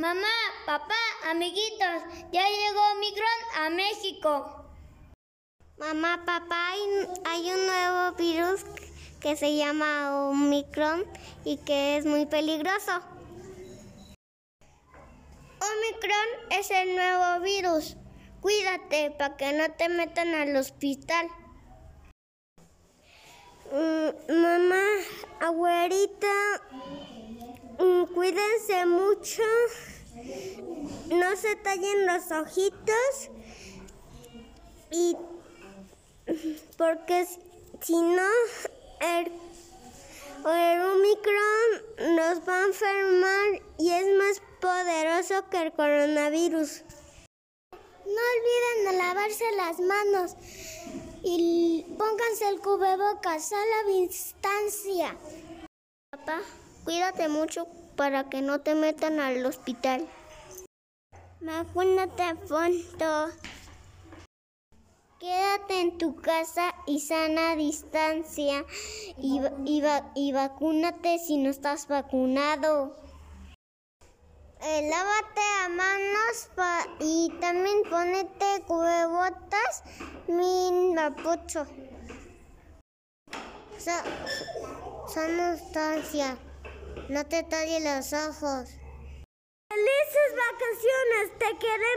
Mamá, papá, amiguitos, ya llegó Omicron a México. Mamá, papá, hay, un nuevo virus que se llama Omicron y que es muy peligroso. Omicron es el nuevo virus. Cuídate para que no te metan al hospital. Mm, mamá, abuelita, mm, cuídense mucho. No se tallen los ojitos. Y porque si no, el, el Omicron nos va a enfermar y es más poderoso que el coronavirus. No olviden de lavarse las manos y pónganse el cubrebocas a la distancia. Papá, cuídate mucho para que no te metan al hospital. Vacúnate pronto. Quédate en tu casa y sana distancia y, y, vacúnate si no estás vacunado. Eh, lávate a manos y también ponete cubrebocas mi papucho. son distancia. No te talles los ojos. ¡Felices vacaciones! ¡Te queremos!